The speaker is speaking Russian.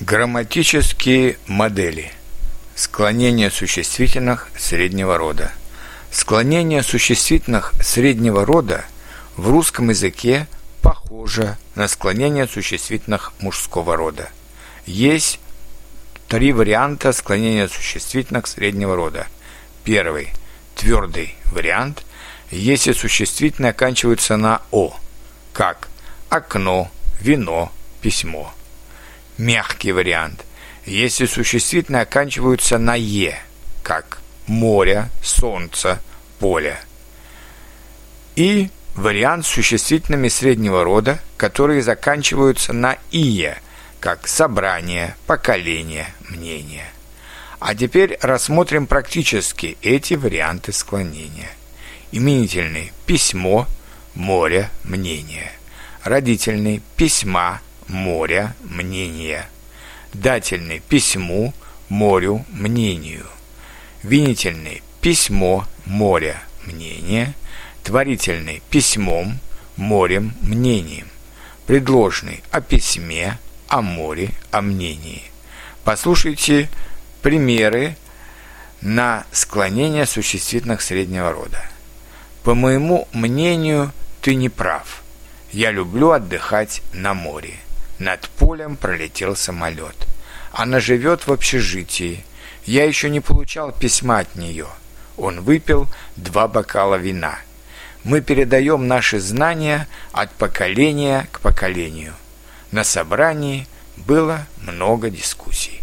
Грамматические модели. Склонение существительных среднего рода. Склонение существительных среднего рода в русском языке похоже на склонение существительных мужского рода. Есть три варианта склонения существительных среднего рода. Первый – твердый вариант, если существительные оканчиваются на «о», как окно, вино, письмо – мягкий вариант, если существительные оканчиваются на «е», как море, солнце, поле. И вариант с существительными среднего рода, которые заканчиваются на «ие», как собрание, поколение, мнение. А теперь рассмотрим практически эти варианты склонения. Именительный – письмо, море, мнение. Родительный – письма, моря, мнения. Дательный – письму, морю, мнению. Винительный – письмо, моря, мнение. Творительный – письмом, морем, мнением. Предложный – о письме, о море, о мнении. Послушайте примеры на склонение существительных среднего рода. По моему мнению, ты не прав. Я люблю отдыхать на море. Над полем пролетел самолет. Она живет в общежитии. Я еще не получал письма от нее. Он выпил два бокала вина. Мы передаем наши знания от поколения к поколению. На собрании было много дискуссий.